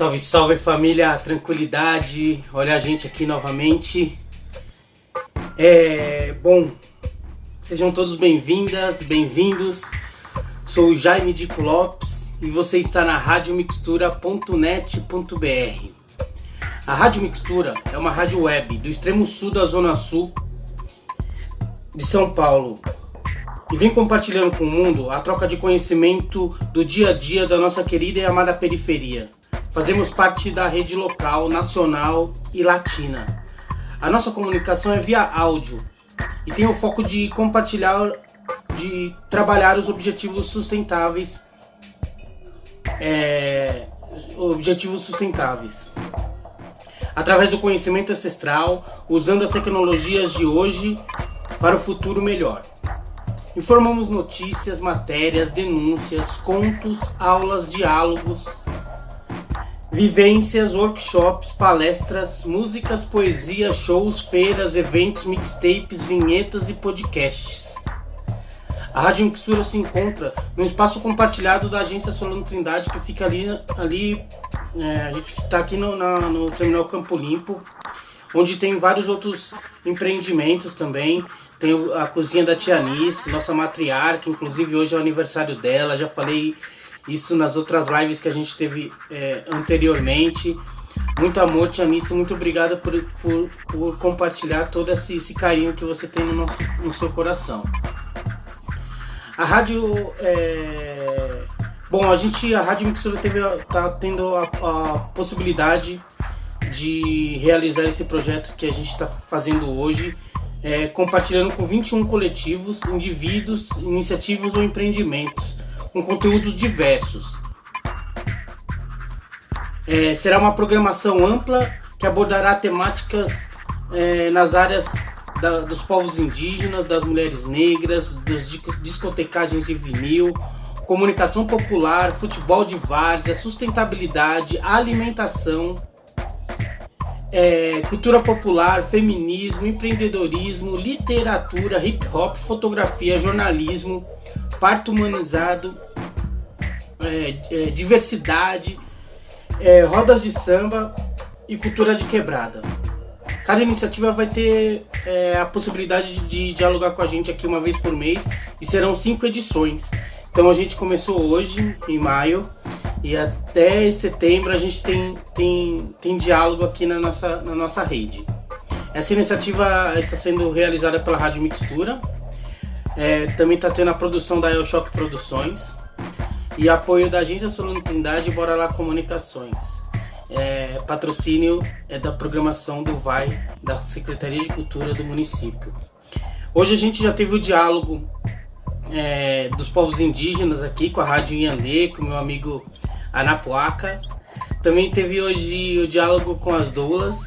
Salve, salve família, tranquilidade. Olha a gente aqui novamente. É, bom, sejam todos bem-vindas, bem-vindos. Sou o Jaime Dico Lopes e você está na radiomixtura.net.br. A Rádio Mixtura é uma rádio web do extremo sul da zona sul de São Paulo e vem compartilhando com o mundo a troca de conhecimento do dia a dia da nossa querida e amada periferia. Fazemos parte da rede local, nacional e latina. A nossa comunicação é via áudio e tem o foco de compartilhar, de trabalhar os objetivos sustentáveis, é, objetivos sustentáveis, através do conhecimento ancestral, usando as tecnologias de hoje para o futuro melhor. Informamos notícias, matérias, denúncias, contos, aulas, diálogos, Vivências, workshops, palestras, músicas, poesias, shows, feiras, eventos, mixtapes, vinhetas e podcasts. A Rádio Mixtura se encontra no espaço compartilhado da agência Solano Trindade, que fica ali. ali é, a gente está aqui no, na, no Terminal Campo Limpo, onde tem vários outros empreendimentos também. Tem a cozinha da Tia Anice, nossa matriarca, inclusive hoje é o aniversário dela. Já falei isso nas outras lives que a gente teve é, anteriormente. Muito amor, Nisso, muito obrigada por, por, por, compartilhar todo esse, esse, carinho que você tem no, nosso, no seu coração. A rádio. É... Bom, a gente, a Rádio Mixtura teve, tá tendo a, a possibilidade de realizar esse projeto que a gente está fazendo hoje, é, compartilhando com 21 coletivos, indivíduos, iniciativas ou empreendimentos com conteúdos diversos. É, será uma programação ampla que abordará temáticas é, nas áreas da, dos povos indígenas, das mulheres negras, das discotecagens de vinil, comunicação popular, futebol de várzea, sustentabilidade, alimentação, é, cultura popular, feminismo, empreendedorismo, literatura, hip hop, fotografia, jornalismo, parto humanizado, é, é, diversidade, é, rodas de samba e cultura de quebrada. Cada iniciativa vai ter é, a possibilidade de, de dialogar com a gente aqui uma vez por mês e serão cinco edições. Então a gente começou hoje, em maio, e até setembro a gente tem, tem, tem diálogo aqui na nossa, na nossa rede. Essa iniciativa está sendo realizada pela Rádio Mixtura, é, também está tendo a produção da El Produções e apoio da Agência Solano Trindade e Bora Lá Comunicações. É, patrocínio é da programação do VAI, da Secretaria de Cultura do município. Hoje a gente já teve o diálogo é, dos povos indígenas aqui com a Rádio Inhandê, com meu amigo Anapuaca. Também teve hoje o diálogo com as doulas,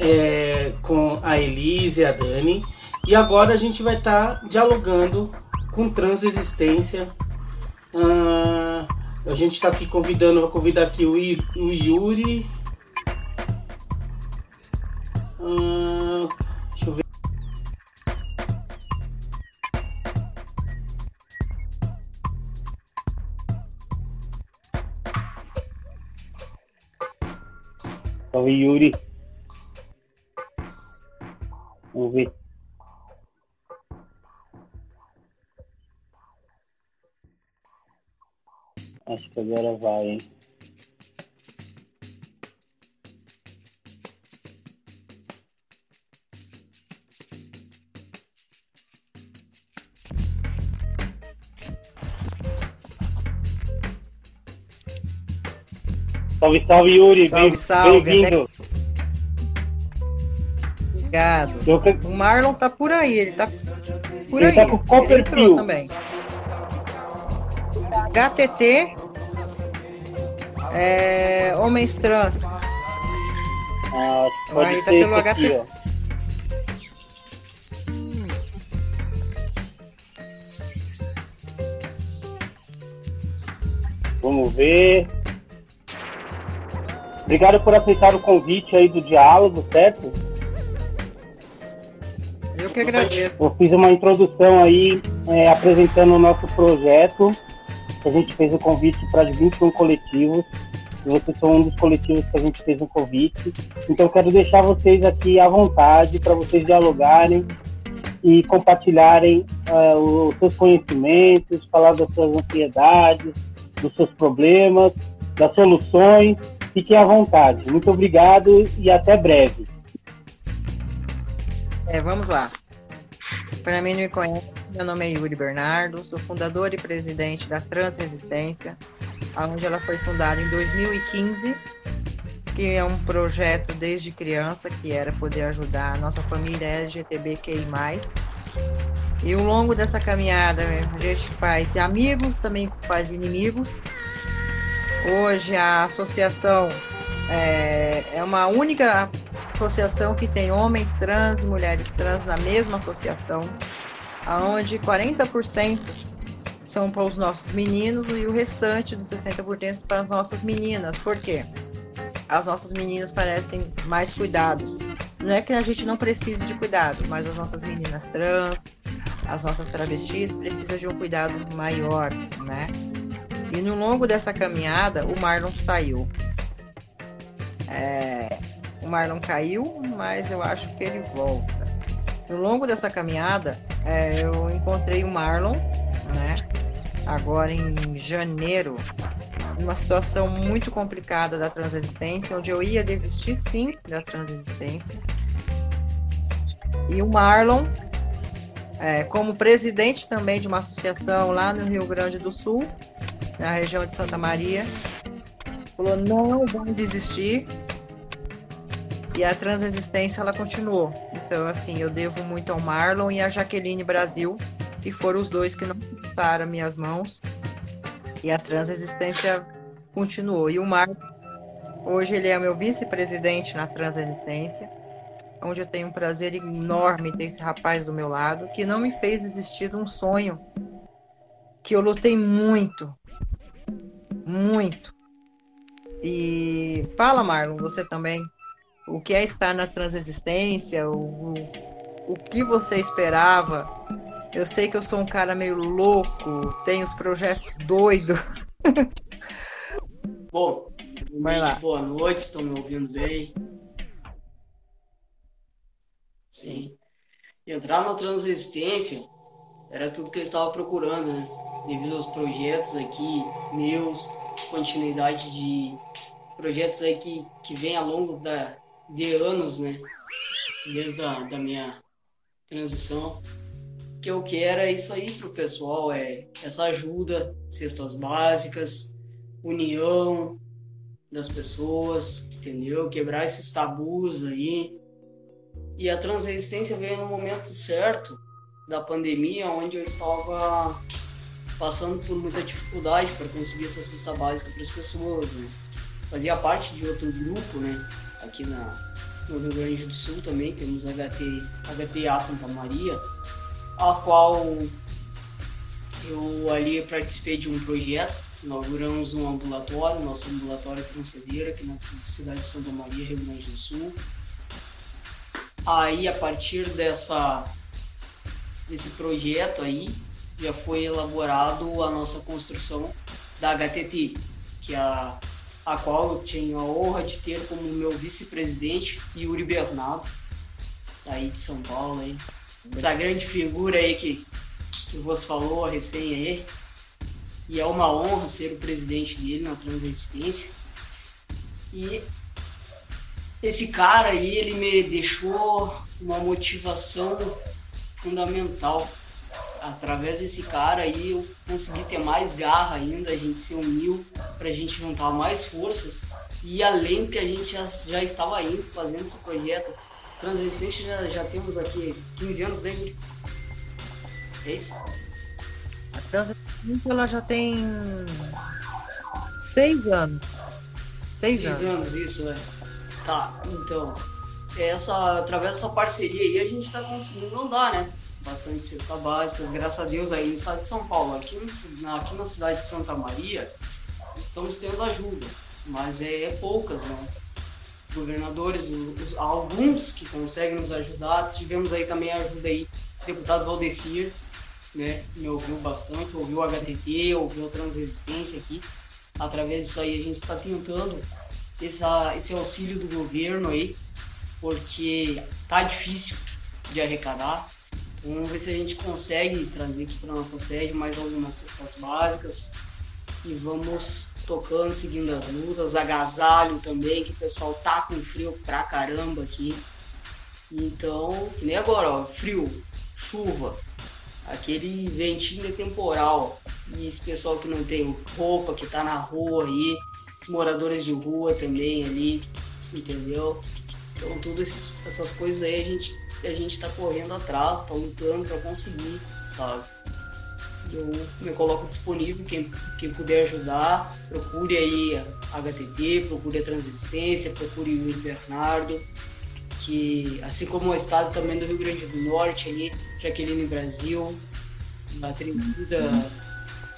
é, com a Elise e a Dani. E agora a gente vai estar tá dialogando com transexistência. Uh, a gente está aqui convidando, vou convidar aqui o, I, o Yuri. Uh, deixa eu ver. Salve Yuri. Vamos ver. Acho que agora vai, hein? Salve, salve, Yuri. Salve, salve. Bem-vindo. Obrigado. O Marlon tá por aí, ele tá por ele tá aí. Tá com qual perfil? também. HTT é, homens trans. Ah, pode Aí tá pelo aqui. Ó. Vamos ver. Obrigado por aceitar o convite aí do diálogo, certo? Eu que agradeço. Eu fiz uma introdução aí é, apresentando o nosso projeto a gente fez o convite para 21 coletivos e vocês são um dos coletivos que a gente fez um convite. Então, quero deixar vocês aqui à vontade para vocês dialogarem e compartilharem uh, os seus conhecimentos, falar das suas ansiedades, dos seus problemas, das soluções. Fiquem à vontade. Muito obrigado e até breve. É, vamos lá. Para mim não me conhece, meu nome é Yuri Bernardo, sou fundador e presidente da Transresistência, onde ela foi fundada em 2015, que é um projeto desde criança que era poder ajudar a nossa família LGTBQI+. E ao longo dessa caminhada a gente faz amigos, também faz inimigos. Hoje a associação é, é uma única associação que tem homens trans e mulheres trans na mesma associação, aonde 40% são para os nossos meninos e o restante dos 60% para as nossas meninas. Por quê? As nossas meninas parecem mais cuidados. Não é que a gente não precise de cuidado, mas as nossas meninas trans, as nossas travestis precisam de um cuidado maior, né? E no longo dessa caminhada, o Marlon saiu. É, o Marlon caiu, mas eu acho que ele volta. No longo dessa caminhada, é, eu encontrei o Marlon, né? Agora em janeiro, uma situação muito complicada da transexistência, onde eu ia desistir sim da transexistência. E o Marlon, é, como presidente também de uma associação lá no Rio Grande do Sul, na região de Santa Maria, falou: não vamos desistir, e a transexistência ela continuou. Então, assim, eu devo muito ao Marlon e à Jaqueline Brasil, que foram os dois que não soltaram minhas mãos. E a transexistência continuou. E o Marlon, hoje ele é meu vice-presidente na transexistência, onde eu tenho um prazer enorme ter esse rapaz do meu lado, que não me fez desistir de um sonho que eu lutei muito, muito. E fala, Marlon, você também o que é estar na transexistência, o, o, o que você esperava. Eu sei que eu sou um cara meio louco, tenho os projetos doidos. Bom, Vai lá. boa noite, estão me ouvindo bem? Sim. Entrar na transexistência era tudo que eu estava procurando, né? Devido aos projetos aqui, meus, continuidade de projetos aí que, que vem ao longo da, de anos, né? Desde a da minha transição. Que eu quero é isso aí pro pessoal, é essa ajuda, cestas básicas, união das pessoas, entendeu? Quebrar esses tabus aí. E a transresistência veio no momento certo da pandemia, onde eu estava passando por muita dificuldade para conseguir essa cesta básica para as pessoas, né? Fazia parte de outro grupo, né? Aqui na, no Rio Grande do Sul também, temos HT, HTA Santa Maria, a qual eu ali participei de um projeto, inauguramos um ambulatório, nosso ambulatório Francedeira, aqui na cidade de Santa Maria, Rio Grande do Sul. Aí, a partir dessa, desse projeto aí, já foi elaborado a nossa construção da HTT, que é a a qual eu tenho a honra de ter como meu vice-presidente Yuri Bernardo, aí de São Paulo, aí. essa grande figura aí que, que você falou recém aí. E é uma honra ser o presidente dele na Transresistência. E esse cara aí, ele me deixou uma motivação fundamental através desse cara aí eu consegui ter mais garra ainda, a gente se uniu para a gente juntar mais forças e além que a gente já, já estava indo fazendo esse projeto Transresistente já, já temos aqui 15 anos dentro. Né, é isso? A Transresistente ela já tem 6 anos. 6 anos. anos, isso, né? Tá, então, essa, através dessa parceria aí a gente está conseguindo andar, né? Bastante cesta básica, graças a Deus aí no estado de São Paulo. Aqui, no, aqui na cidade de Santa Maria, estamos tendo ajuda, mas é, é poucas, né? Os governadores, os, alguns que conseguem nos ajudar, tivemos aí também a ajuda aí, o deputado Valdecir, né? Me ouviu bastante, ouviu o HTT, ouviu a Transresistência aqui. através disso aí a gente está tentando essa, esse auxílio do governo aí, porque tá difícil de arrecadar. Vamos ver se a gente consegue trazer aqui para nossa sede mais algumas cestas básicas e vamos tocando, seguindo as lutas, agasalho também, que o pessoal tá com frio pra caramba aqui. Então, que nem agora, ó, frio, chuva, aquele ventinho temporal. E esse pessoal que não tem roupa, que tá na rua aí, os moradores de rua também ali, entendeu? Então, todas essas coisas aí a gente, a gente tá correndo atrás, tá lutando para conseguir, sabe? Eu me coloco disponível, quem, quem puder ajudar, procure aí a HTT, procure a Transistência, procure o Yuri Bernardo, que assim como o estado também do Rio Grande do Norte, ali, Jaqueline Brasil, a tribo da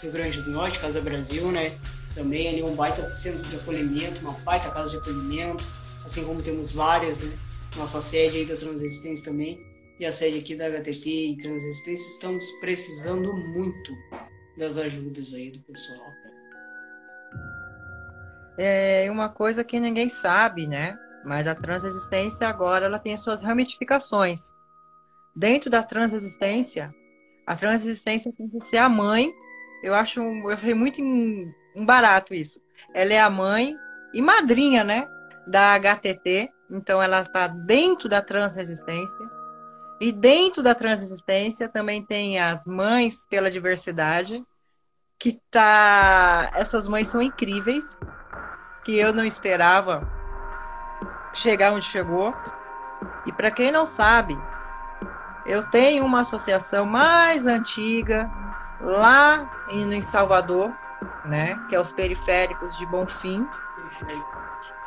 Rio Grande do Norte, Casa Brasil, né? Também ali um baita centro de acolhimento, uma baita casa de acolhimento, assim como temos várias, né? Nossa sede aí da Transresistência também e a sede aqui da HTT e Transresistência estamos precisando muito das ajudas aí do pessoal. É uma coisa que ninguém sabe, né? Mas a transexistência agora ela tem as suas ramificações. Dentro da transexistência, a transexistência tem que ser a mãe. Eu acho, eu achei muito barato isso. Ela é a mãe e madrinha, né, da HTT. Então ela está dentro da transresistência. E dentro da transexistência também tem as mães pela diversidade, que tá, essas mães são incríveis, que eu não esperava chegar onde chegou. E para quem não sabe, eu tenho uma associação mais antiga lá em, Salvador, né, que é os periféricos de Bonfim,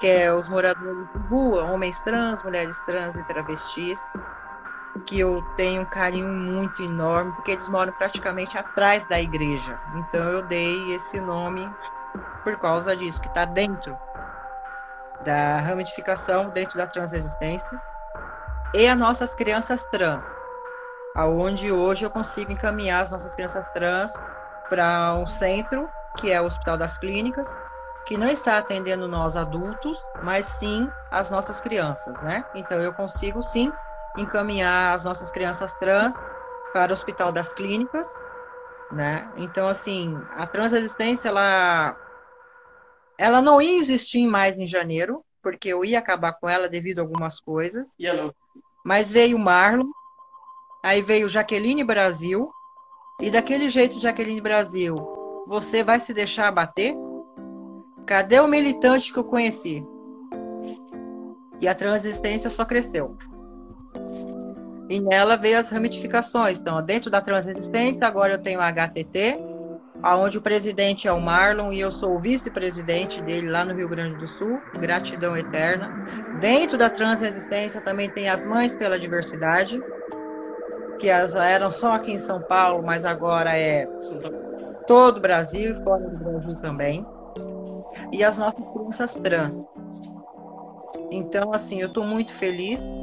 que é os moradores de rua, homens trans, mulheres trans e travestis, que eu tenho um carinho muito enorme, porque eles moram praticamente atrás da igreja. Então eu dei esse nome por causa disso, que está dentro da ramificação dentro da transexistência e as nossas crianças trans, aonde hoje eu consigo encaminhar as nossas crianças trans para um centro que é o Hospital das Clínicas, que não está atendendo nós adultos, mas sim as nossas crianças, né? Então eu consigo sim encaminhar as nossas crianças trans para o Hospital das Clínicas, né? Então assim, a transexistência ela ela não ia existir mais em janeiro, porque eu ia acabar com ela devido a algumas coisas. Mas veio Marlon, aí veio Jaqueline Brasil, e daquele jeito, Jaqueline Brasil, você vai se deixar abater? Cadê o militante que eu conheci? E a transistência só cresceu. E nela veio as ramificações. Então, dentro da transistência, agora eu tenho a HTT, onde o presidente é o Marlon e eu sou o vice-presidente dele lá no Rio Grande do Sul. Gratidão eterna. Dentro da transresistência também tem as Mães pela Diversidade, que elas eram só aqui em São Paulo, mas agora é todo o Brasil e fora do Brasil também. E as nossas crianças trans. Então, assim, eu estou muito feliz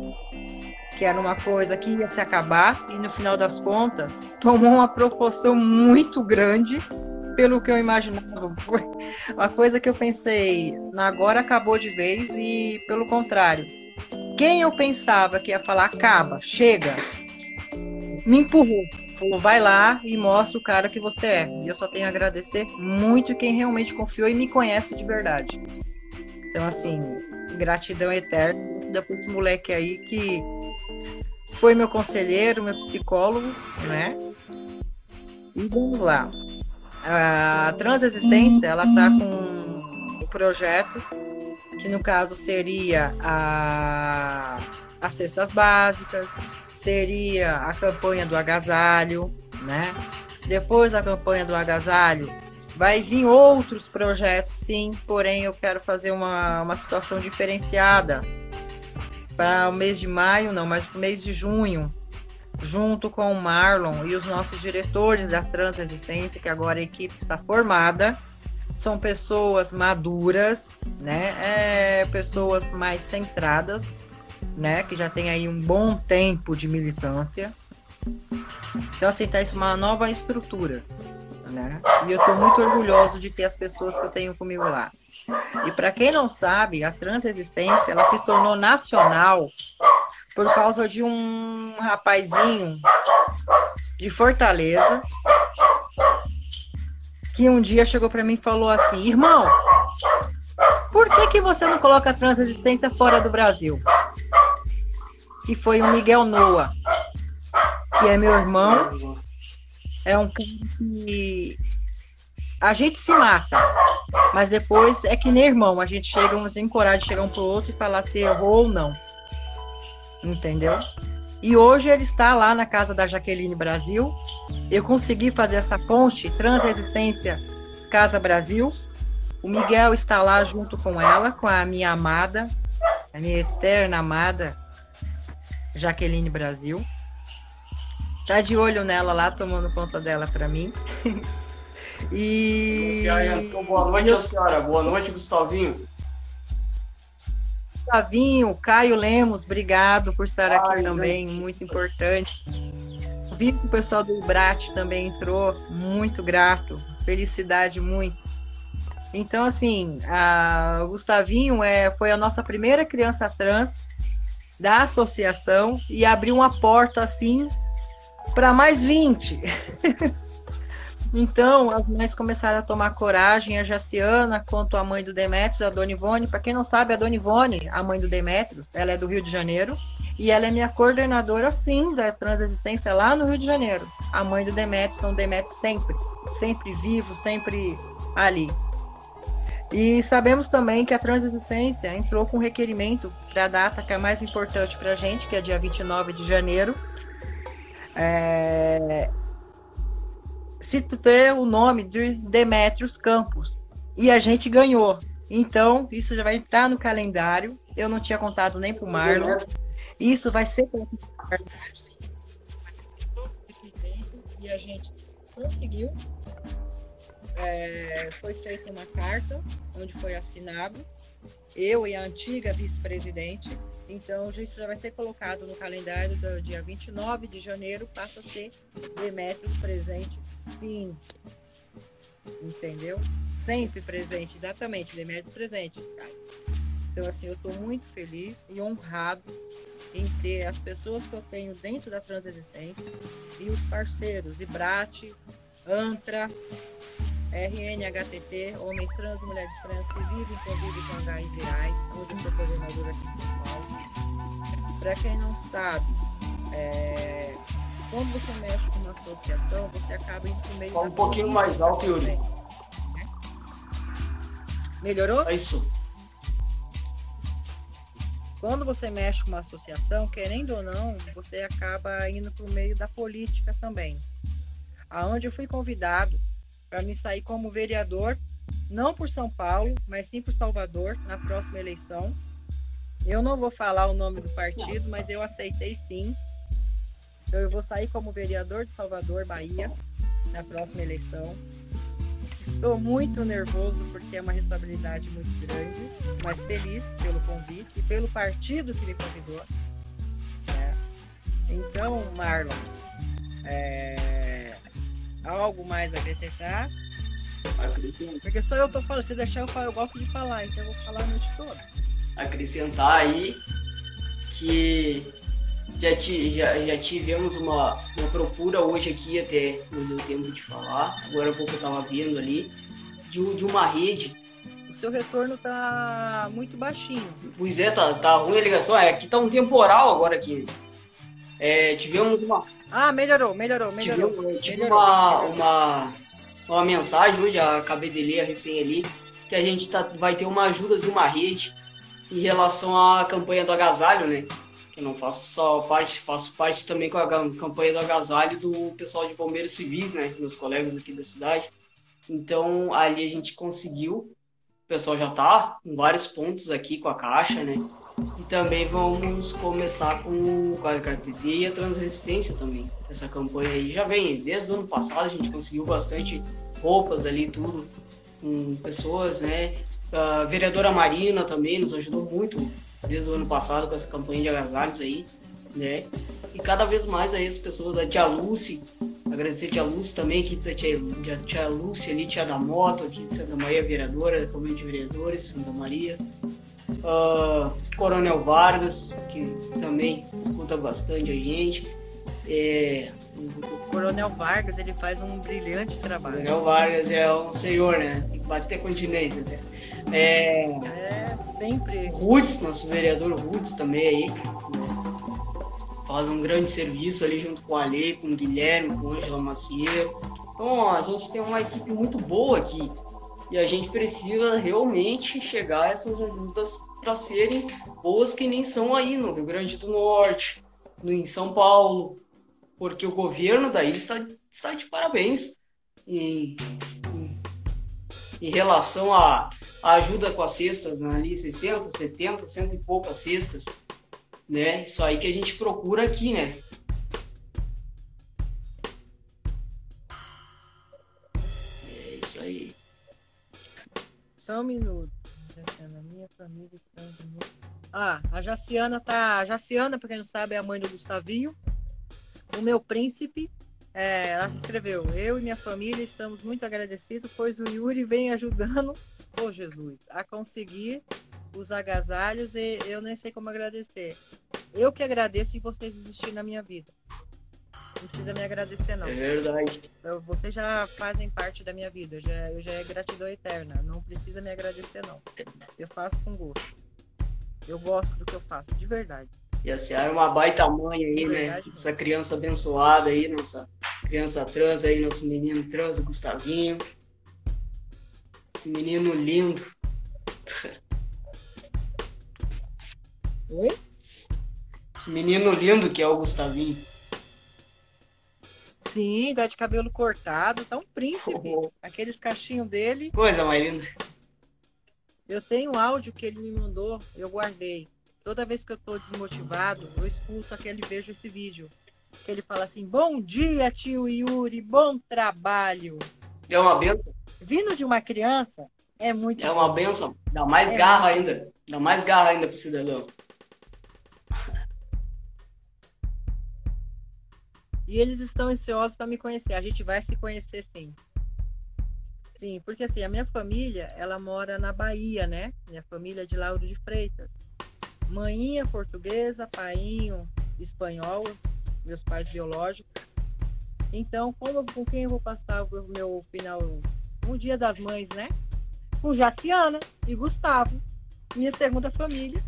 que era uma coisa que ia se acabar e no final das contas tomou uma proporção muito grande pelo que eu imaginava. Foi uma coisa que eu pensei, agora acabou de vez e pelo contrário. Quem eu pensava que ia falar acaba, chega, me empurrou. Falou, vai lá e mostra o cara que você é. E eu só tenho a agradecer muito quem realmente confiou e me conhece de verdade. Então, assim, gratidão eterna depois desse moleque aí que foi meu conselheiro, meu psicólogo, né? E vamos lá. A transexistência, ela está com um projeto que no caso seria a, as cestas básicas, seria a campanha do agasalho, né? Depois da campanha do agasalho, vai vir outros projetos, sim, porém eu quero fazer uma, uma situação diferenciada para o mês de maio, não, mas para o mês de junho, junto com o Marlon e os nossos diretores da Transresistência, que agora a equipe está formada, são pessoas maduras, né? É, pessoas mais centradas, né? Que já tem aí um bom tempo de militância. Então, assim, tá isso uma nova estrutura, Né? E eu estou muito orgulhoso de ter as pessoas que eu tenho comigo lá. E para quem não sabe, a transexistência ela se tornou nacional por causa de um rapazinho de Fortaleza que um dia chegou para mim e falou assim: "Irmão, por que que você não coloca a transexistência fora do Brasil?" E foi o Miguel Noa, que é meu irmão, é um cara que a gente se mata, mas depois é que nem irmão, a gente chega, um tem coragem de chegar um pro outro e falar se errou ou não. Entendeu? E hoje ele está lá na casa da Jaqueline Brasil. Eu consegui fazer essa ponte Transexistência Casa Brasil. O Miguel está lá junto com ela, com a minha amada, a minha eterna amada Jaqueline Brasil. Tá de olho nela lá, tomando conta dela para mim. E. Então, boa noite, eu... senhora. Boa noite, Gustavinho. Gustavinho, Caio Lemos, obrigado por estar aqui Ai, também, Deus. muito importante. Vi que o pessoal do Brat também entrou, muito grato, felicidade muito. Então, assim, a, o Gustavinho é, foi a nossa primeira criança trans da associação e abriu uma porta assim para mais 20. Então, as mães começaram a tomar coragem, a Jaciana, quanto a mãe do Demetrios, a Dona Ivone. Para quem não sabe, a Dona Ivone, a mãe do Demetrios, ela é do Rio de Janeiro. E ela é minha coordenadora, sim, da transexistência lá no Rio de Janeiro. A mãe do Demetrios, então Demetrios sempre, sempre vivo, sempre ali. E sabemos também que a transexistência entrou com requerimento para a data que é mais importante para a gente, que é dia 29 de janeiro. É, se ter o nome de Demetrios Campos. E a gente ganhou. Então, isso já vai entrar no calendário. Eu não tinha contado nem para o Marlon. Isso vai ser e a gente conseguiu. É, foi feita uma carta onde foi assinado eu e a antiga vice-presidente então, isso já vai ser colocado no calendário do dia 29 de janeiro, passa a ser Demetrios presente, sim. Entendeu? Sempre presente, exatamente, Demetrios presente, Então, assim, eu estou muito feliz e honrado em ter as pessoas que eu tenho dentro da transexistência e os parceiros, Ibrate, Antra, RNHTT, Homens Trans e Mulheres Trans que vivem e convivem com HIV AIDS, onde eu sou coordenadora aqui em São Paulo. Para quem não sabe, é... quando você mexe com uma associação, você acaba indo pro meio Fala um pouquinho mais alto, Yuri. Né? Melhorou? É isso. Quando você mexe com uma associação, querendo ou não, você acaba indo para o meio da política também. Aonde eu fui convidado para me sair como vereador, não por São Paulo, mas sim por Salvador, na próxima eleição. Eu não vou falar o nome do partido, mas eu aceitei sim. Então eu vou sair como vereador de Salvador, Bahia, na próxima eleição. Estou muito nervoso porque é uma responsabilidade muito grande, mas feliz pelo convite e pelo partido que me convidou. Né? Então, Marlon, é, algo mais a acrescentar? Porque só eu tô falando, se deixar eu falar, eu gosto de falar, então eu vou falar a noite toda. Acrescentar aí que já, ti, já, já tivemos uma, uma procura hoje aqui, até não deu tempo de falar, agora há pouco eu tava vendo ali, de, de uma rede. O seu retorno tá muito baixinho. Pois é, tá, tá ruim a ligação. É, aqui tá um temporal agora aqui. É, tivemos uma. Ah, melhorou, melhorou, melhorou. Tive, tive melhorou, uma, melhorou. uma, uma mensagem hoje, acabei de ler recém ali, que a gente tá, vai ter uma ajuda de uma rede em relação à campanha do agasalho, né? Que não faço só parte, faço parte também com a campanha do agasalho do pessoal de bombeiros civis, né? Meus colegas aqui da cidade. Então ali a gente conseguiu. O pessoal já tá em vários pontos aqui com a caixa, né? E também vamos começar com, a HTT e a transresistência também. Essa campanha aí já vem desde o ano passado, a gente conseguiu bastante roupas ali, tudo, com pessoas, né? A vereadora Marina também nos ajudou muito desde o ano passado com essa campanha de agasalhos aí, né? E cada vez mais aí as pessoas, a Tia Lucy, Agradecer a tia Lúcia também, aqui da tia, tia Lúcia ali, tia da moto, aqui de Santa Maria, vereadora, Câmara de Vereadores, Santa Maria. Uh, Coronel Vargas, que também escuta bastante a gente. É, o Coronel Vargas, ele faz um brilhante trabalho. Coronel Vargas é um senhor, né? Tem que bater continência até. É, é, sempre. Rudes, nosso vereador Rudes também aí. Né? Faz um grande serviço ali junto com o Ale, com o Guilherme, com o Ângela Macieiro. Então, ó, a gente tem uma equipe muito boa aqui. E a gente precisa realmente chegar a essas ajudas para serem boas que nem são aí no Rio Grande do Norte, no, em São Paulo, porque o governo daí está, está de parabéns em, em, em relação à ajuda com as cestas, né, ali 60, 70, cento e poucas cestas, né? Isso aí que a gente procura aqui, né? Só um minuto. Jaciana, minha família está. Ah, a Jaciana tá. A Jaciana, pra quem não sabe, é a mãe do Gustavinho. O meu príncipe. É, ela escreveu: Eu e minha família estamos muito agradecidos, pois o Yuri vem ajudando, oh Jesus, a conseguir os agasalhos e eu nem sei como agradecer. Eu que agradeço de vocês existirem na minha vida. Não precisa me agradecer, não. É verdade. Eu, vocês já fazem parte da minha vida. Já, eu já é gratidão eterna. Não precisa me agradecer, não. Eu faço com gosto. Eu gosto do que eu faço, de verdade. E a Ciara é uma baita mãe aí, né? Essa criança abençoada aí, nossa criança trans aí, nosso menino trans, o Gustavinho. Esse menino lindo. Oi? Esse menino lindo que é o Gustavinho. Sim, tá de cabelo cortado, tá um príncipe. Oh. Aqueles cachinhos dele. Coisa mais linda. Eu tenho um áudio que ele me mandou, eu guardei. Toda vez que eu tô desmotivado, eu escuto aquele vejo esse vídeo. Que ele fala assim: Bom dia, tio Yuri, bom trabalho. É uma benção. Vindo de uma criança, é muito. É uma benção. Dá mais é garra ainda. Dá mais garra ainda pro cidadão. E eles estão ansiosos para me conhecer. A gente vai se conhecer sim. Sim, porque assim, a minha família, ela mora na Bahia, né? Minha família é de Lauro de Freitas. Mãinha portuguesa, painho espanhol, meus pais biológicos. Então, como, com quem eu vou passar o meu final, um dia das mães, né? Com Jaciana e Gustavo, minha segunda família.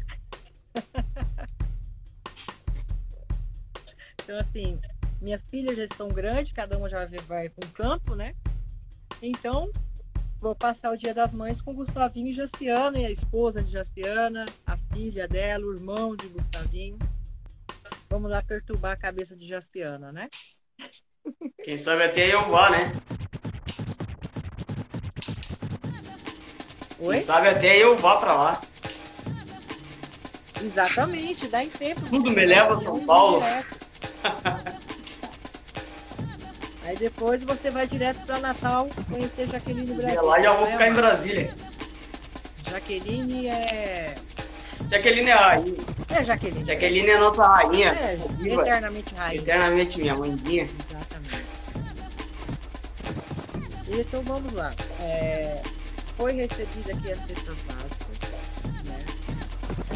então, assim, minhas filhas já estão grandes, cada uma já vai para um campo, né? Então, vou passar o Dia das Mães com Gustavinho e Jaciana, e a esposa de Jaciana, a filha dela, o irmão de Gustavinho. Vamos lá perturbar a cabeça de Jaciana, né? Quem sabe até eu vá, né? Oi? Quem sabe até eu vá para lá. Exatamente, dá em tempo. Tudo me leva a São Paulo. Aí depois você vai direto para Natal conhecer Jaqueline Brasil. E lá já vou ficar em Brasília. Jaqueline é. Jaqueline é a rainha. É Jaqueline. Jaqueline é a nossa rainha. É, eternamente rainha. Eternamente minha mãezinha. Exatamente. Então vamos lá. É, foi recebida aqui as cestas básicas. Né?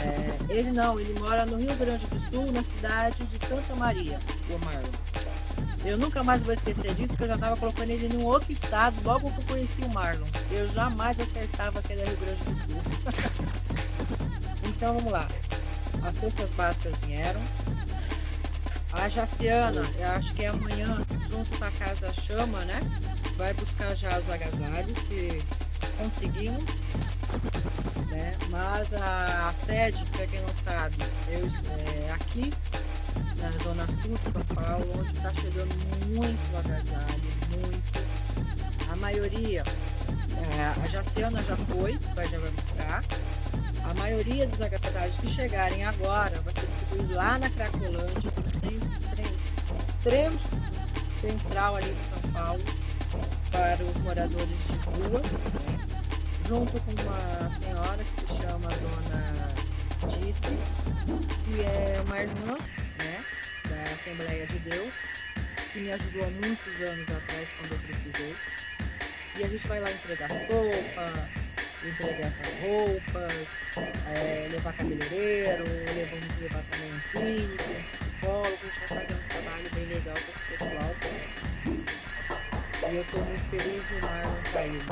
É, ele não, ele mora no Rio Grande do Sul, na cidade de Santa Maria, o Marlon. Eu nunca mais vou esquecer disso, porque eu já estava colocando ele em um outro estado logo que eu conheci o Marlon. Eu jamais acertava que ele era Rio Grande do Sul. então vamos lá. As cestas básicas vieram. A Jaciana, eu acho que é amanhã, junto com a Casa Chama, né? Vai buscar já os agasalhos que conseguimos. Né? Mas a, a sede, para quem não sabe, eu, é, aqui na Zona Sul de São Paulo, onde está chegando muito agasalho, muito. A maioria, é, a Jaciana já foi, vai já vai buscar. A maioria dos agasalhos que chegarem agora vai ser distribuído lá na Cracolândia, extremo central ali de São Paulo, para os moradores de rua, junto com uma senhora que se chama Dona Disse, que é uma irmã Assembleia de Deus, que me ajudou há muitos anos atrás, quando eu precisei. E a gente vai lá entregar sopa, entregar essas roupas, é, levar cabeleireiro, levamos levar também um clínico, um psicólogo, a gente vai fazer um trabalho bem legal com esse pessoal. E eu estou muito feliz de o Marlon caiu.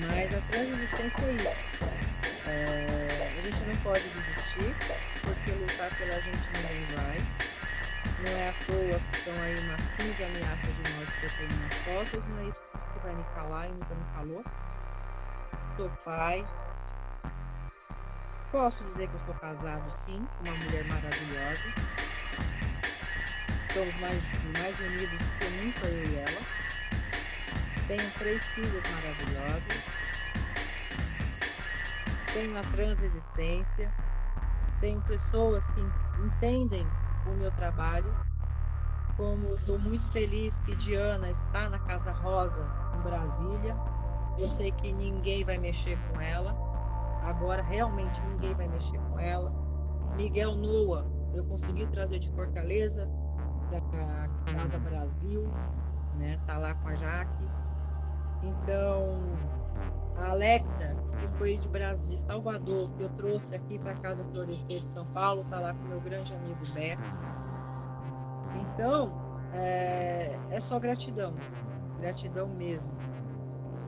Mas a transexistência é isso. É, a gente não pode desistir, porque lutar pela gente ninguém vai. Não é à toa que estão aí umas 15 ameaças de morte que eu tenho nas costas, não é isso que vai me calar e nunca me calou. Sou pai. Posso dizer que eu sou casado, sim, com uma mulher maravilhosa. Estamos mais, mais unidos do que nunca eu e ela. Tenho três filhas maravilhosas. Tenho a transexistência. Tenho pessoas que entendem o meu trabalho. Como estou muito feliz que Diana está na Casa Rosa, em Brasília. Eu sei que ninguém vai mexer com ela. Agora realmente ninguém vai mexer com ela. Miguel Noa, eu consegui trazer de Fortaleza da Casa Brasil, né? Tá lá com a Jaque. Então, a Alexa, que foi de Brasil, de Salvador, que eu trouxe aqui para Casa Florescer de São Paulo, tá lá com meu grande amigo Beto. Então, é, é só gratidão, gratidão mesmo.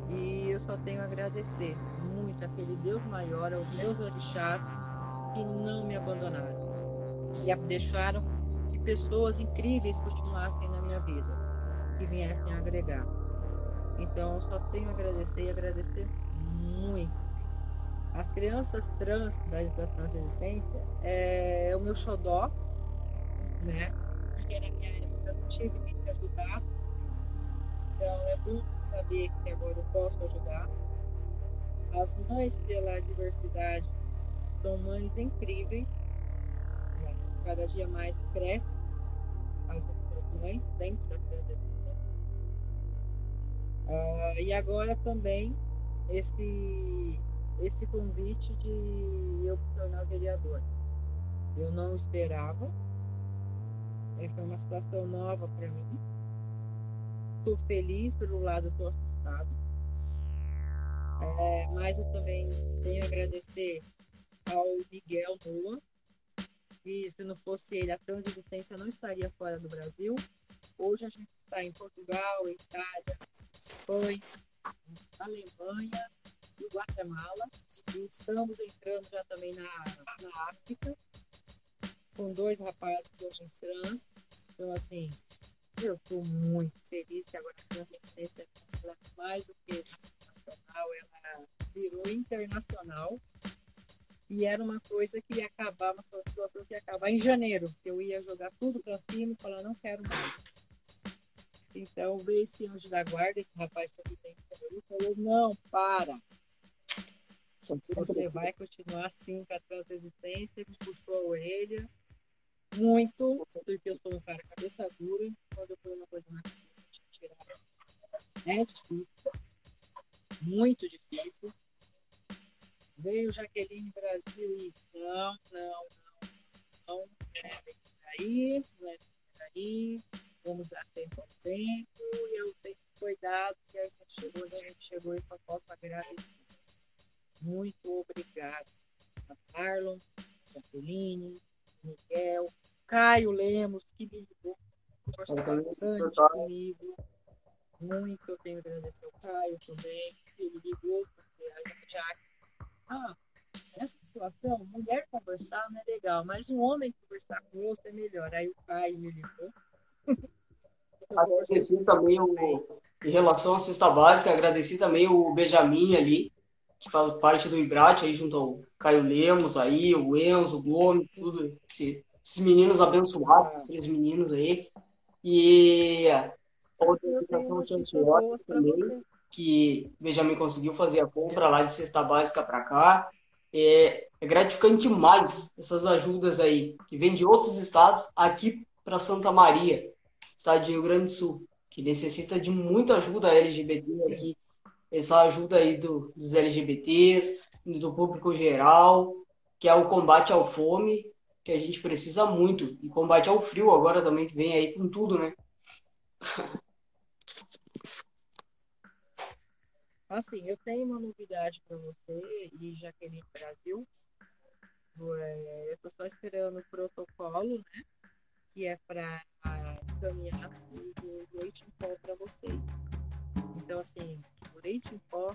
E eu só tenho a agradecer muito àquele Deus maior, aos meus orixás, que não me abandonaram e deixaram que pessoas incríveis continuassem na minha vida e viessem a agregar. Então, só tenho a agradecer e agradecer muito. As crianças trans da, da transexistência é o meu xodó, né? Porque na minha época eu não tive que ajudar. Então, é bom saber que agora eu posso ajudar. As mães pela diversidade são mães incríveis. Né? Cada dia mais cresce as mães dentro da transição. Uh, e agora também esse, esse convite de eu me tornar vereador. Eu não esperava. É, foi uma situação nova para mim estou feliz, pelo lado estou assustado. É, mas eu também tenho a agradecer ao Miguel Noa, que se não fosse ele, a transexistência não estaria fora do Brasil. Hoje a gente está em Portugal, Itália, Espanha, Alemanha e Guatemala. E estamos entrando já também na, na África, com dois rapazes homens trans. Então, assim, eu estou muito feliz que agora a transcendência mais do que nacional, ela virou internacional. E era uma coisa que ia acabar, uma situação que ia acabar em janeiro, que eu ia jogar tudo para cima e falar, não quero mais. Então veio esse anjo da guarda, esse rapaz sorridente aí, falou, não, para. Você vai continuar assim com a transexistência, me puxou a orelha muito, porque eu sou um cara cabeça dura. Quando eu ponho uma coisa na cabeça, tirar é difícil, muito difícil. Veio Jaqueline Brasil e não, não, não, não, é bem por aí, não é bem por aí, vamos dar tempo ao tempo, e eu tenho cuidado, que a gente chegou, a gente chegou e só posso agradecer. Muito obrigado a Marlon, Jaqueline, Miguel, Caio Lemos, que me ligou, conversou bastante comigo. Muito eu tenho que agradecer ao Caio também, que ele ligou, porque a gente já. Ah, nessa situação, mulher conversar não é legal, mas um homem conversar com outro é melhor. Aí o Caio me ligou. agradeci também o, em relação à cesta básica, agradeci também o Benjamin ali, que faz parte do Ibrat, aí junto ao Caio Lemos, aí, o Enzo, o Gomes, tudo, esse, esses meninos abençoados, esses três meninos aí. E a organização Chantiota também, que Benjamin conseguiu fazer a compra lá de cesta básica para cá. É, é gratificante demais essas ajudas aí, que vêm de outros estados aqui para Santa Maria, estado de Rio Grande do Sul, que necessita de muita ajuda LGBT aqui essa ajuda aí do, dos LGBTs, do público geral, que é o combate ao fome. que a gente precisa muito. E combate ao frio agora também, que vem aí com tudo, né? Assim, eu tenho uma novidade para você e Jaqueline Brasil. É, eu estou só esperando o protocolo, né? Que é para caminhar o leite em pó para vocês. Então, assim, o leite em pó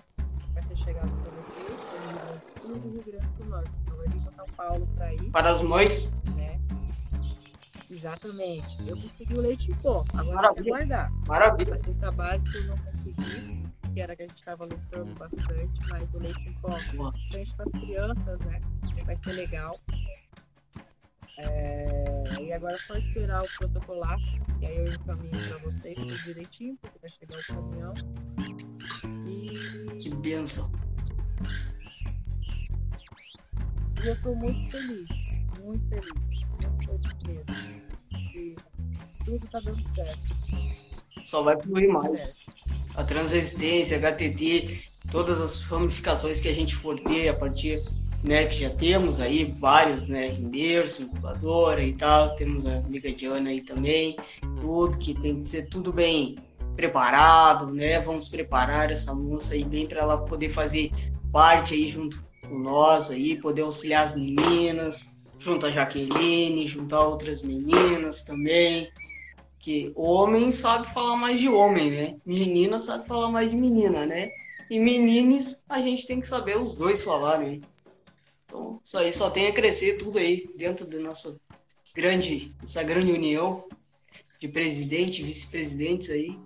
vai ser chegado para vocês no Rio Grande do Norte. Então, vai vir para São Paulo para ir. Para as mães? Né? Exatamente. Eu consegui o leite em pó. Agora Maravilha. guardar. Maravilha. A cesta básica eu não consegui, que era que a gente estava lutando bastante, mas o leite em pó, principalmente para as crianças, né? Vai ser legal. É, e agora é só esperar o protocolar, e aí eu encaminho para vocês tudo direitinho, porque vai chegar o caminhão. E... Que benção! E eu estou muito feliz, muito feliz, muito feliz mesmo. E tudo está dando certo. Só vai fluir mais. A transresistência, HTT, todas as ramificações que a gente for ter a partir né, que já temos aí várias, né, berço, incubadora e tal, temos a amiga Diana aí também, tudo que tem que ser tudo bem preparado, né, vamos preparar essa moça aí bem para ela poder fazer parte aí junto com nós aí, poder auxiliar as meninas, junto a Jaqueline, junto a outras meninas também, que homem sabe falar mais de homem, né, menina sabe falar mais de menina, né, e meninos a gente tem que saber os dois falar, né, então, isso aí só tem a crescer tudo aí dentro da nossa grande, essa grande união de presidente, vice-presidentes aí.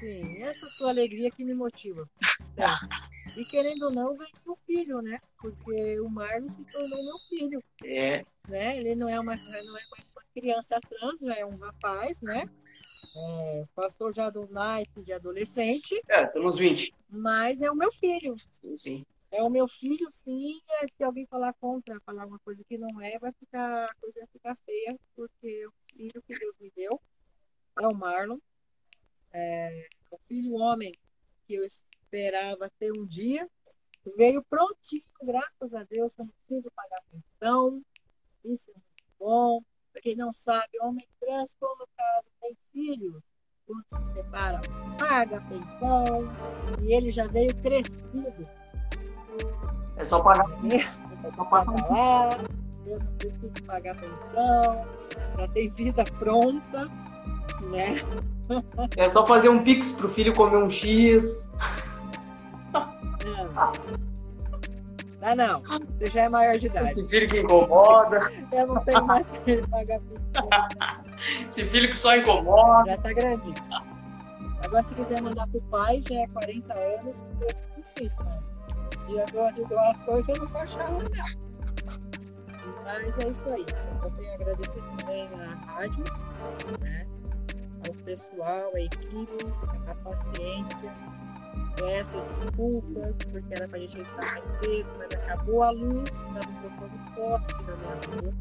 Sim, essa sua alegria que me motiva. É. E querendo ou não, vem o filho, né? Porque o Marlon se tornou meu filho. É. Né? Ele não é uma, não é uma criança trans, já é um rapaz, né? É, passou já do naipe de adolescente. É, estamos 20. Mas é o meu filho. Sim, sim. É o meu filho, sim. É, se alguém falar contra, falar uma coisa que não é, vai ficar, a coisa vai ficar feia, porque o filho que Deus me deu é o Marlon. É, o filho homem que eu esperava ter um dia veio prontinho, graças a Deus, não preciso pagar pensão. Isso é muito bom. Para quem não sabe, homem trans, caso tem filhos, quando se separa, paga pensão. E ele já veio crescido é só pagar. É só pagar. Eu não preciso pagar pensão. Já tem vida pronta, né? É só fazer um pix pro filho comer um X. Não. Ah, não. Você já é maior de idade. Esse filho que incomoda. Eu não tenho mais que pagar pensão. Esse filho que só incomoda. Já tá grandinho. Agora, se quiser mandar pro pai, já é 40 anos, com preço difícil, né? Dia de doações eu não vou achar não. Mas é isso aí. Eu tenho que agradecer também à rádio, né? ao pessoal, à equipe, a paciência. Peço desculpas, porque era pra gente entrar mais cedo, mas acabou a luz, estava um pouco poste da minha rua.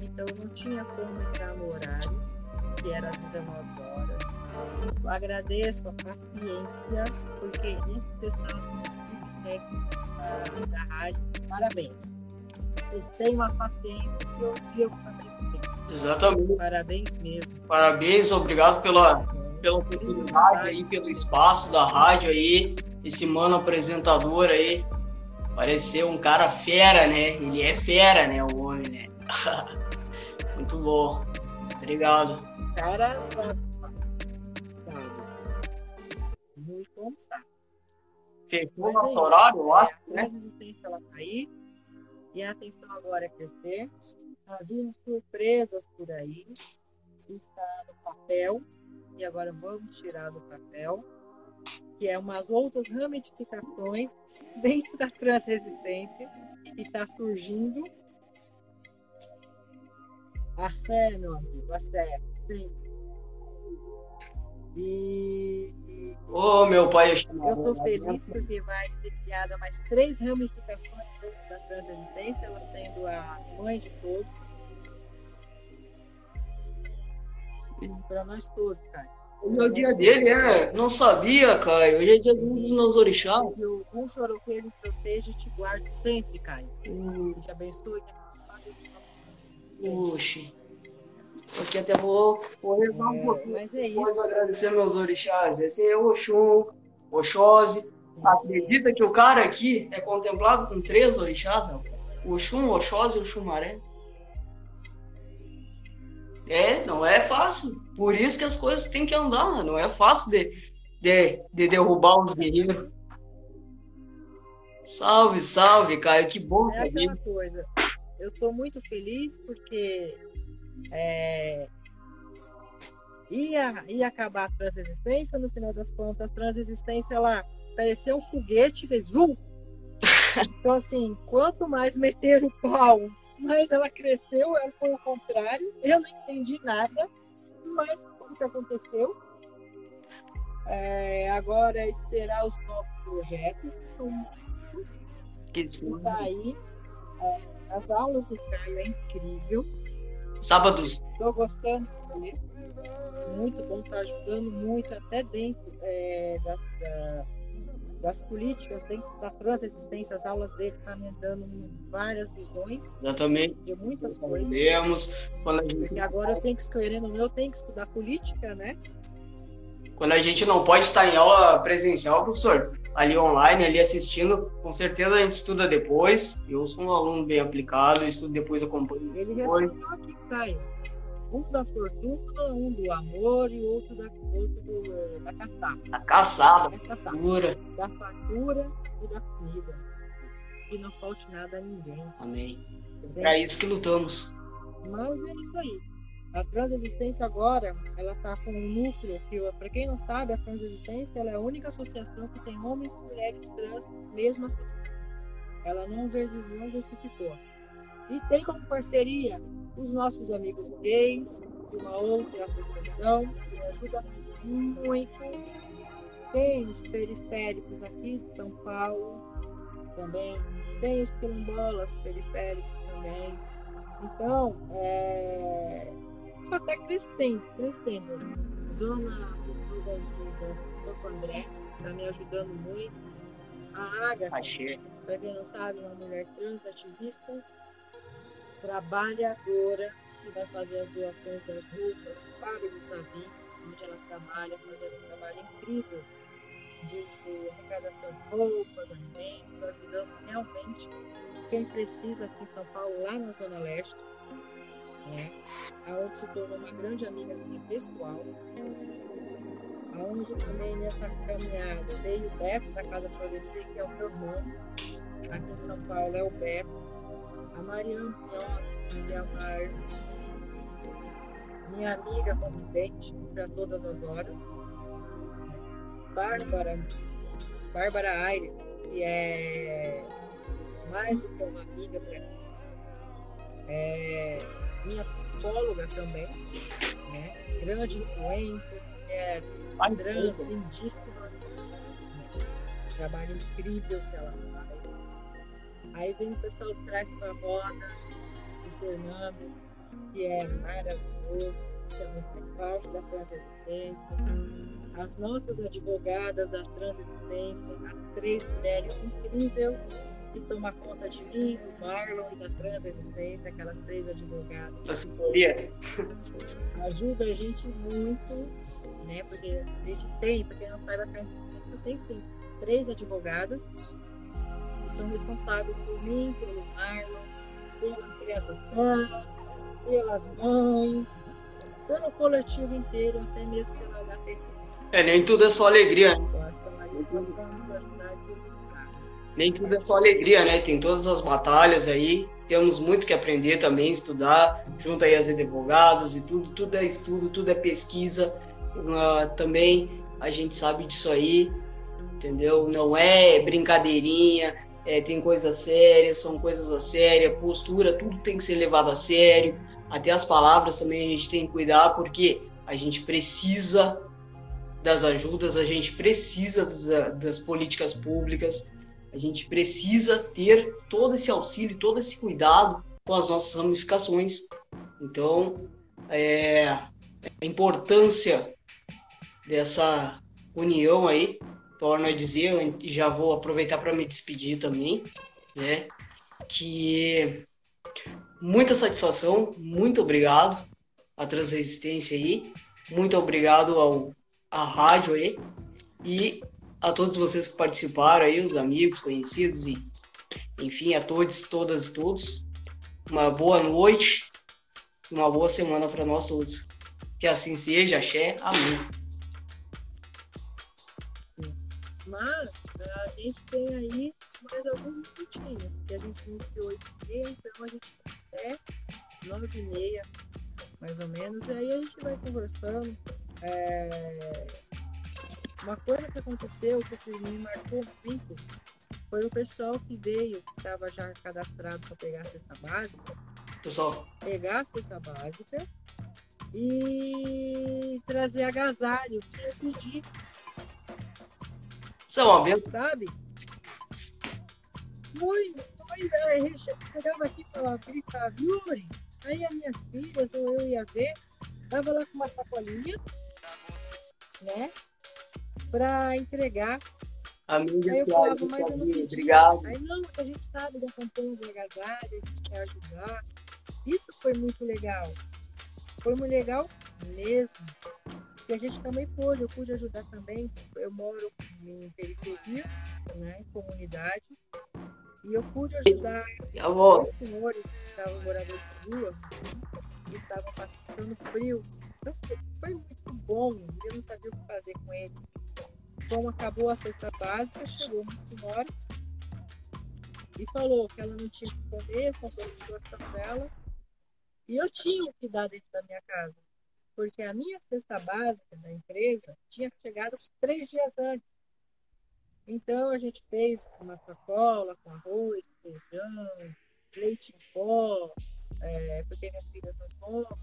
Então não tinha como entrar no horário, que era às 19 horas. Agradeço a paciência, porque esse pessoal técnico da, rádio. Parabéns. Vocês têm uma paciência que eu, tenho. Exatamente. Parabéns mesmo. Parabéns, obrigado pela, pela oportunidade aí, pelo espaço da rádio aí. Esse mano apresentador aí. Pareceu um cara fera, né? Ele é fera, né? O homem, né? Muito bom. Obrigado. Cara, muito bom, sabe? Fechou o nosso é horário, eu acho. É, né? A resistência ela tá aí. E a atenção agora é crescer. Está vindo surpresas por aí. Está no papel. E agora vamos tirar do papel. Que é umas outras ramificações dentro da transresistência que está surgindo. A sé, meu amigo, a sé. Sim. E Ô, oh, meu pai, eu Eu tô feliz porque vai ser criada mais três ramificações da transresistência, ela tendo a mãe de todos. Para nós todos, cara. Hoje é o dia dele, é. Não sabia, Caio. Hoje é dia dos meus orixás. Que o bom soroqueiro proteja e te guarde sempre, Caio. Hum. Te abençoe. Oxi. Aqui até vou, vou rezar um é, pouquinho. Mas é isso. agradecer meus orixás. Esse é o Oxum, Oxose. Acredita que o cara aqui é contemplado com três orixás, não? O Oxum, o Oxose e o Xumaré. É, não é fácil. Por isso que as coisas têm que andar, não é fácil de, de, de derrubar os guerreiros. Salve, salve, Caio, que bom é saber. Coisa. Eu estou muito feliz porque é, ia, ia acabar a transexistência, no final das contas, a transexistência ela pareceu um foguete fez um. Então, assim, quanto mais meter o pau, mais ela cresceu, ela foi o contrário. Eu não entendi nada, mas tudo que aconteceu. É, agora é esperar os novos projetos, que são muitos. Que está aí. É, as aulas do Caio é incrível. Sábados. Estou gostando Muito bom, está ajudando muito, até dentro é, das, da, das políticas, dentro da transexistência, as aulas dele estão tá me dando várias visões. Exatamente. De muitas coisas. Vemos, Porque agora eu tenho que escolher, eu tenho que estudar política, né? Quando a gente não pode estar em aula presencial, professor, ali online, ali assistindo, com certeza a gente estuda depois. Eu sou um aluno bem aplicado, estudo depois acompanho. Ele respondeu aqui, Caio. Um da fortuna, um do amor e outro da, outro do, eh, da caçada. Da caçada, da caçada. Da fatura e da comida. Que não falte nada a ninguém. Amém. É isso que lutamos. Mas é isso aí. A transexistência agora, ela está com um núcleo que, para quem não sabe, a transexistência ela é a única associação que tem homens e mulheres trans mesmo associação. Ela não, não versificou. E tem como parceria os nossos amigos gays, de uma outra associação, que ajuda muito. Tem os periféricos aqui de São Paulo também. Tem os quilombolas periféricos também. Então, é, só está crescendo, crescendo. Zona do Santo André está me ajudando muito. A Agatha, para quem não sabe, é uma mulher trans ativista, trabalhadora, que vai fazer as doações das roupas para o Gustavi, onde ela trabalha, fazendo um trabalho incrível de arrecadação de roupas, alimentos, ajudando realmente quem precisa aqui em São Paulo, lá na Zona Leste né? Aonde se tornou uma grande amiga minha pessoal. Aonde também nessa caminhada veio o Beto da Casa Florescer, que é o meu irmão, aqui em São Paulo é o Beto. A Mariana Pinhosa, que é uma minha amiga confidente para todas as horas. Bárbara, Bárbara Aires, que é mais do que uma amiga para mim. É, minha psicóloga também, né? grande influente, mulher trans, lindíssima, trabalho incrível que ela faz. Aí vem o pessoal que traz para a roda, o Fernando, que é maravilhoso, também faz parte da transexistência. As nossas advogadas da transexistência, as três mulheres incríveis que toma conta de mim, do Marlon e da Transexistência, aquelas três advogadas. Assessoria. Ajuda a gente muito, né? Porque a gente tem, porque não sabe a Transexistência, tem sim três advogadas que são responsáveis por mim, pelo Marlon, pelas crianças trans, pelas mães, pelo coletivo inteiro, até mesmo pela HT. É, nem tudo é só alegria. Aí, nem tudo é só alegria, né? Tem todas as batalhas aí, temos muito que aprender também, estudar, junto aí as advogadas e tudo, tudo é estudo, tudo é pesquisa. Uh, também a gente sabe disso aí, entendeu? Não é brincadeirinha, é, tem coisas sérias, são coisas a sério, postura, tudo tem que ser levado a sério. Até as palavras também a gente tem que cuidar, porque a gente precisa das ajudas, a gente precisa dos, das políticas públicas, a gente precisa ter todo esse auxílio, todo esse cuidado com as nossas ramificações. Então, é, a importância dessa união aí, torno a dizer, já vou aproveitar para me despedir também, né? Que muita satisfação, muito obrigado à Transresistência aí, muito obrigado ao à rádio aí e a todos vocês que participaram aí, os amigos, conhecidos e enfim, a todos, todas e todos. Uma boa noite, uma boa semana para nós todos. Que assim seja, axé, amém. Mas a gente tem aí mais alguns minutinhos, que a gente iniciou 8 e meia, então a gente até 9 e meia, mais ou menos, e aí a gente vai conversando. É... Uma coisa que aconteceu que me marcou muito foi o pessoal que veio, que estava já cadastrado para pegar a cesta básica, pessoal. pegar a cesta básica e trazer agasalho sem pedir. São é Sabe? Foi, foi, a gente chegava aqui e falava, gritava, Yuri, aí as minhas filhas, ou eu ia ver, tava lá com uma sacolinha, né? Para entregar Amiga, aí eu falava, mas eu não pedi. Obrigado. Aí não, a gente sabe da campanha de agasalho, a gente quer ajudar. Isso foi muito legal. Foi muito legal mesmo. E a gente também pôde, eu pude ajudar também. Eu moro em periferia, né, em comunidade. E eu pude ajudar os senhores que estavam moradores de rua, que estavam passando frio. Então, foi muito bom. Eu não sabia o que fazer com eles como acabou a cesta básica, chegou uma senhora e falou que ela não tinha que comer, contou a situação dela. E eu tinha o que dar dentro da minha casa, porque a minha cesta básica da empresa tinha chegado três dias antes. Então a gente fez uma sacola com arroz, feijão, leite em pó, é, porque minhas filhas não tomam,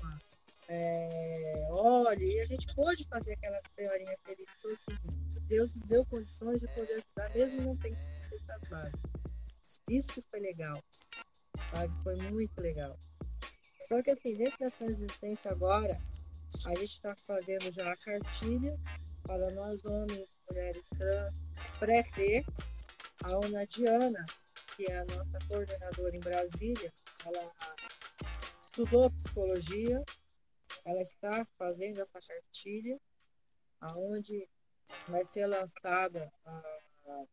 é, óleo, e a gente pôde fazer aquela senhorinha feliz. Assim, Deus nos deu condições de poder ajudar, mesmo não tendo essas bases. Isso que foi legal, sabe? Foi muito legal. Só que assim, dentro dessa existência agora, a gente está fazendo já a cartilha para nós homens, mulheres trans, pré-ter. A Ana Diana, que é a nossa coordenadora em Brasília, ela estudou psicologia, ela está fazendo essa cartilha, aonde vai ser lançada ah,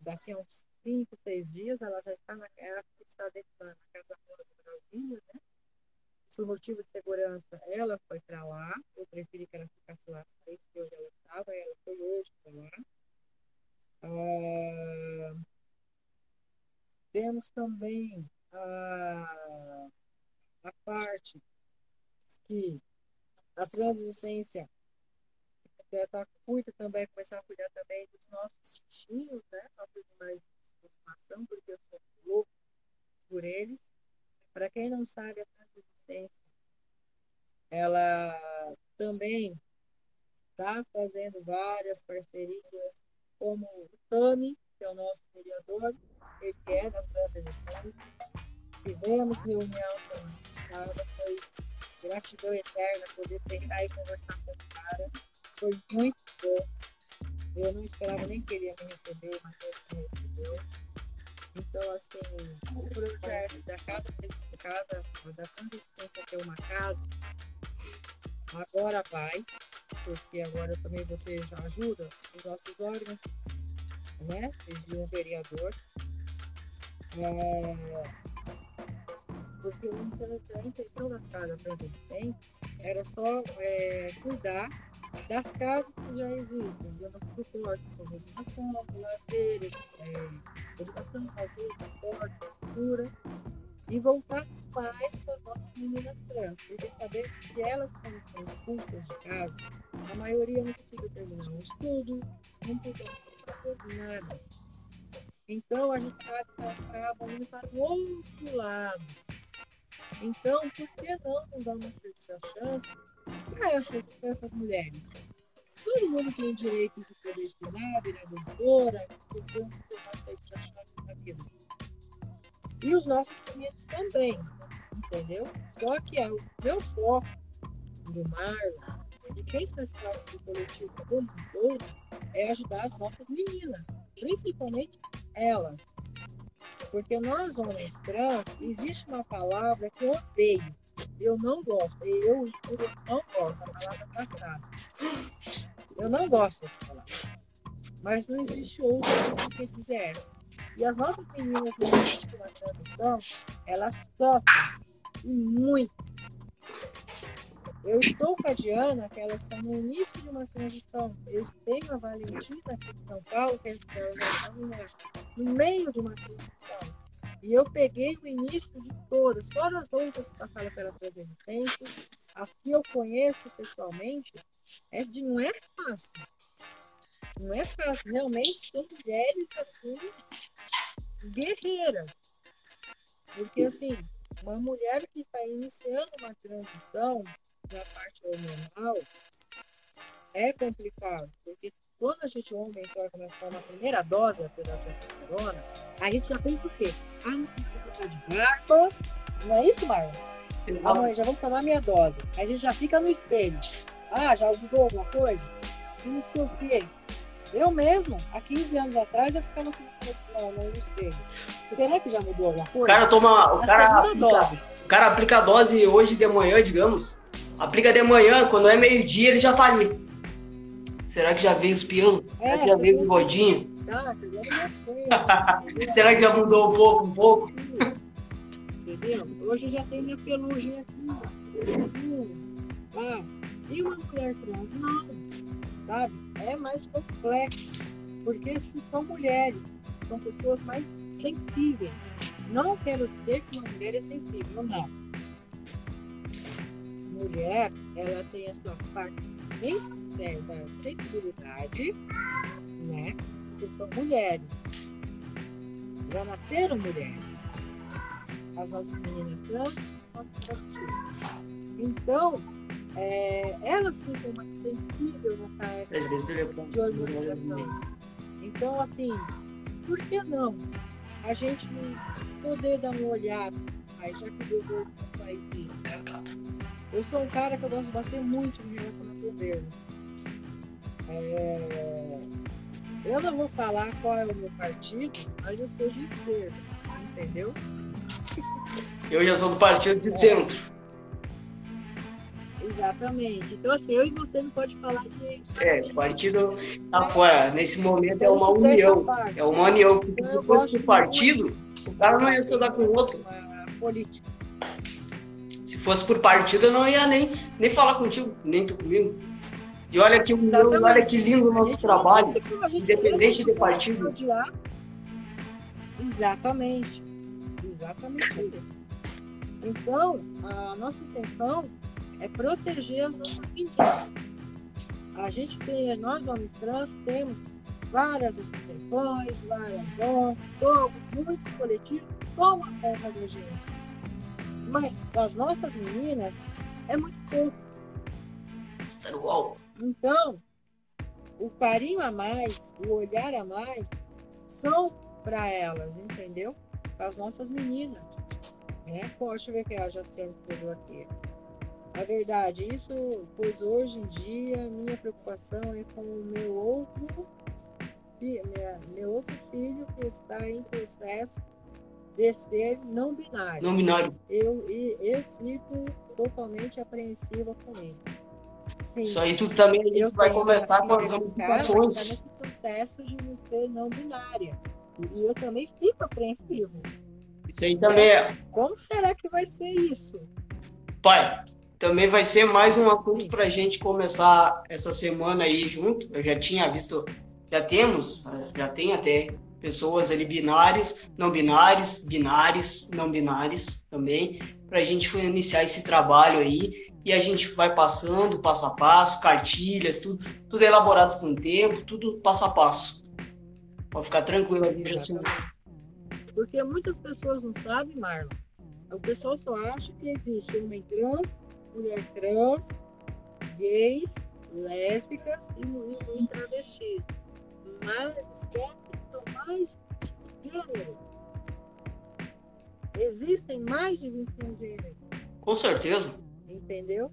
daqui a uns 5, 6 dias, ela já está, na, ela está dentro da Casa Rosa Brasília, né? Por motivo de segurança, ela foi para lá. Eu preferi que ela ficasse lá, sei que hoje ela estava, ela foi hoje para lá. Ah, temos também a, a parte que a transistência tá, cuida também, começar a cuidar também dos nossos bichinhos, né? Nossos animais de estimação, porque eu sou louco por eles. Para quem não sabe, a transistência, ela também está fazendo várias parcerias, como o Tami, que é o nosso vereador, ele é das transistências. Tivemos reunião semana passada, foi gratidão eterna poder sentar e conversar com o cara. Foi muito bom. Eu não esperava nem que ele ia me receber, mas ele me recebeu. Então, assim, o projeto da Casa da Casa, da Consistência ter uma casa, agora vai, porque agora também você já ajuda os nossos órgãos, né? De um vereador. É, porque a intenção da casa Presidente era só é, cuidar das casas que já existem, dando suporte como educação, lazer, é, educação, lazer, suporte, cultura, e voltar mais para as nossas meninas trans, porque saber que elas, quando são expulsas de casa, a maioria não conseguiu terminar um estudo, não conseguiu fazer nada. Então, a gente sabe que elas acabam indo para o outro lado, então, por que não, dar uma terceira chance para essas, essas mulheres? Todo mundo tem o direito de poder estudar, virar doutora, portanto, ter uma terceira chance na vida. E os nossos clientes também, entendeu? Só que é o meu foco do Marlon, ele quem faz parte do coletivo como um todo é ajudar as nossas meninas, principalmente elas. Porque nós, homens trans, existe uma palavra que eu odeio. Eu não gosto. Eu, eu não gosto. A palavra castrada. Eu não gosto dessa palavra. Mas não existe outra que essa. E as nossas meninas que na transição, elas sofrem. E muito. Eu estou com a Diana, que ela está no início de uma transição. Eu tenho a Valentina aqui de São Paulo, que ela está no meio de uma transição. E eu peguei o início de todas, todas as outras que passaram pela resistência, as que eu conheço pessoalmente, é de, não é fácil. Não é fácil. Realmente são mulheres assim, guerreiras. Porque assim, uma mulher que está iniciando uma transição na parte hormonal é complicado, porque quando a gente homem entra na primeira dose da testosterona, a gente já pensa o quê? Ah, não, ficar de barba. Não é isso, Marlon? Ah, mãe, já vamos tomar minha dose. Aí a gente já fica no espelho. Ah, já mudou alguma coisa? Não sei o quê. Eu mesmo, há 15 anos atrás, eu ficava assim no, no espelho. Será que já mudou alguma coisa? O cara toma. O cara, aplica, o cara aplica a dose hoje de manhã, digamos. Aplica de manhã, quando é meio-dia, ele já tá ali. Será que já veio os? É, Será que já veio o bigodinho? Tá, Será que já mudou um pouco, um pouco? Entendeu? Hoje já tem minha pelugem aqui. Ah, e uma mulher trans? Não, sabe? É mais complexo. Porque se são mulheres, são pessoas mais sensíveis. Não quero dizer que uma mulher é sensível, não mulher, ela tem a sua parte da sensibilidade, né? Vocês são mulheres. Já nasceram mulheres. As nossas meninas trans, nossas Então, é, elas ficam mais sensíveis nessa época de organização. Então, assim, por que não a gente poder dar uma olhada, aí, já que o governo faz isso? Eu sou um cara que eu gosto de bater muito em relação ao governo. É... Eu não vou falar qual é o meu partido, mas eu sou de esquerda, entendeu? Eu já sou do partido de é. centro. Exatamente. Então, assim, eu e você não pode falar de. É, o partido tá fora. Nesse momento é uma união. É uma união. Porque se fosse o partido, o cara não ia se dar com o outro. Política fosse por partido, eu não ia nem, nem falar contigo, nem tu comigo. E olha que, olha que lindo o nosso trabalho, independente de partido. Exatamente. Exatamente isso. Então, a nossa intenção é proteger as nossas meninas. A gente tem, nós homens trans, temos várias associações, várias ONGs, muitos coletivos que tomam conta da gente. Mas das nossas meninas é muito pouco. Então, o carinho a mais, o olhar a mais, são para elas, entendeu? Para as nossas meninas. Né? Pô, deixa eu ver que a Jaciane escreveu aqui. A verdade, isso, pois hoje em dia minha preocupação é com o meu outro, minha, meu outro filho que está em processo de ser não binário. Não binário. Eu, eu, eu fico totalmente apreensiva com ele. Sim, Isso aí tudo também a gente vai conversar com as ramificações. Tá nesse processo de ser não binária. E eu também fico apreensivo. Isso aí também é. Como será que vai ser isso? Pai, também vai ser mais um assunto para a gente começar essa semana aí junto. Eu já tinha visto, já temos, já tem até pessoas ali binárias, não binárias, binárias, não binárias também, para a gente iniciar esse trabalho aí e a gente vai passando passo a passo, cartilhas, tudo, tudo elaborado com o tempo, tudo passo a passo. Pode ficar tranquilo aí, assim. Porque muitas pessoas não sabem, Marlon. O pessoal só acha que existe homem trans, mulher trans, gays, lésbicas e, e travestis. Mas esquece mais gêneros. Existem mais de 21 gêneros. Com certeza. Entendeu?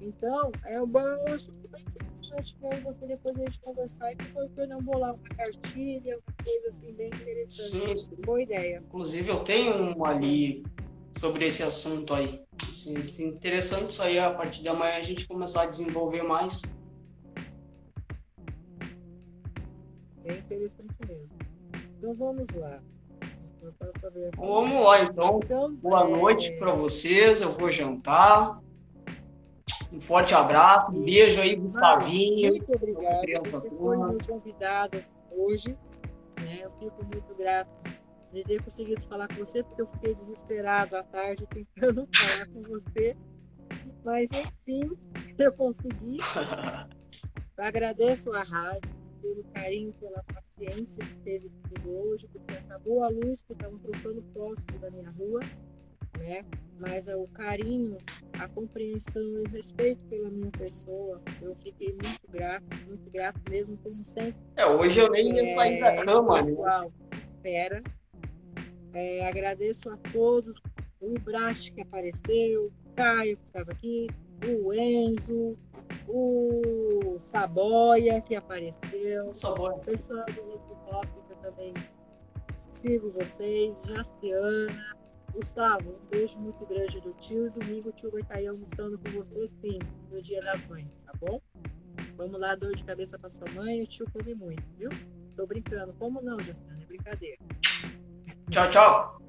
Então, é um assunto bem interessante para você depois a gente conversar e depois não bolar uma cartilha, uma coisa assim bem interessante. Sim, Boa ideia. Inclusive, eu tenho um ali sobre esse assunto aí. Sim, interessante isso aí, a partir de amanhã a gente começar a desenvolver mais. É interessante mesmo. Então vamos lá. Vamos lá então. então Boa é... noite para vocês. Eu vou jantar. Um forte abraço, um beijo aí, Gustavinho. Muito obrigado. Você foi meu convidado hoje. Né? Eu fico muito grato de ter conseguido falar com você, porque eu fiquei desesperado à tarde tentando falar com você. Mas, enfim, eu consegui. Agradeço a rádio pelo carinho, pela paciência que teve comigo hoje, porque acabou a luz, porque estavam trocando posto da minha rua né? Mas o carinho, a compreensão e o respeito pela minha pessoa, eu fiquei muito grato, muito grato mesmo, como sempre. É, hoje eu nem ia sair da é, cama, né? pessoal, Espera. É, agradeço a todos, o Ibrate que apareceu, o Caio que estava aqui, o Enzo, o Saboia que apareceu, Saboia. o pessoal do Hip também sigo vocês, Jastiana, Gustavo, um beijo muito grande do tio. Domingo o tio vai estar aí almoçando com você, sim, no Dia das Mães, tá bom? Vamos lá, dor de cabeça para sua mãe. O tio come muito, viu? Tô brincando. Como não, Justana? É brincadeira. Tchau, tchau.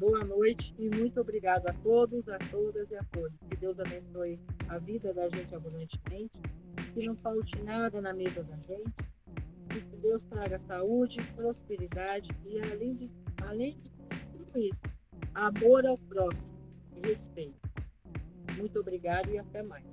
Boa noite e muito obrigado a todos, a todas e a todos. Que Deus abençoe a vida da gente abundantemente. Que não falte nada na mesa da gente. Que Deus traga saúde, prosperidade e além de, além de tudo isso, amor ao próximo e respeito. Muito obrigado e até mais.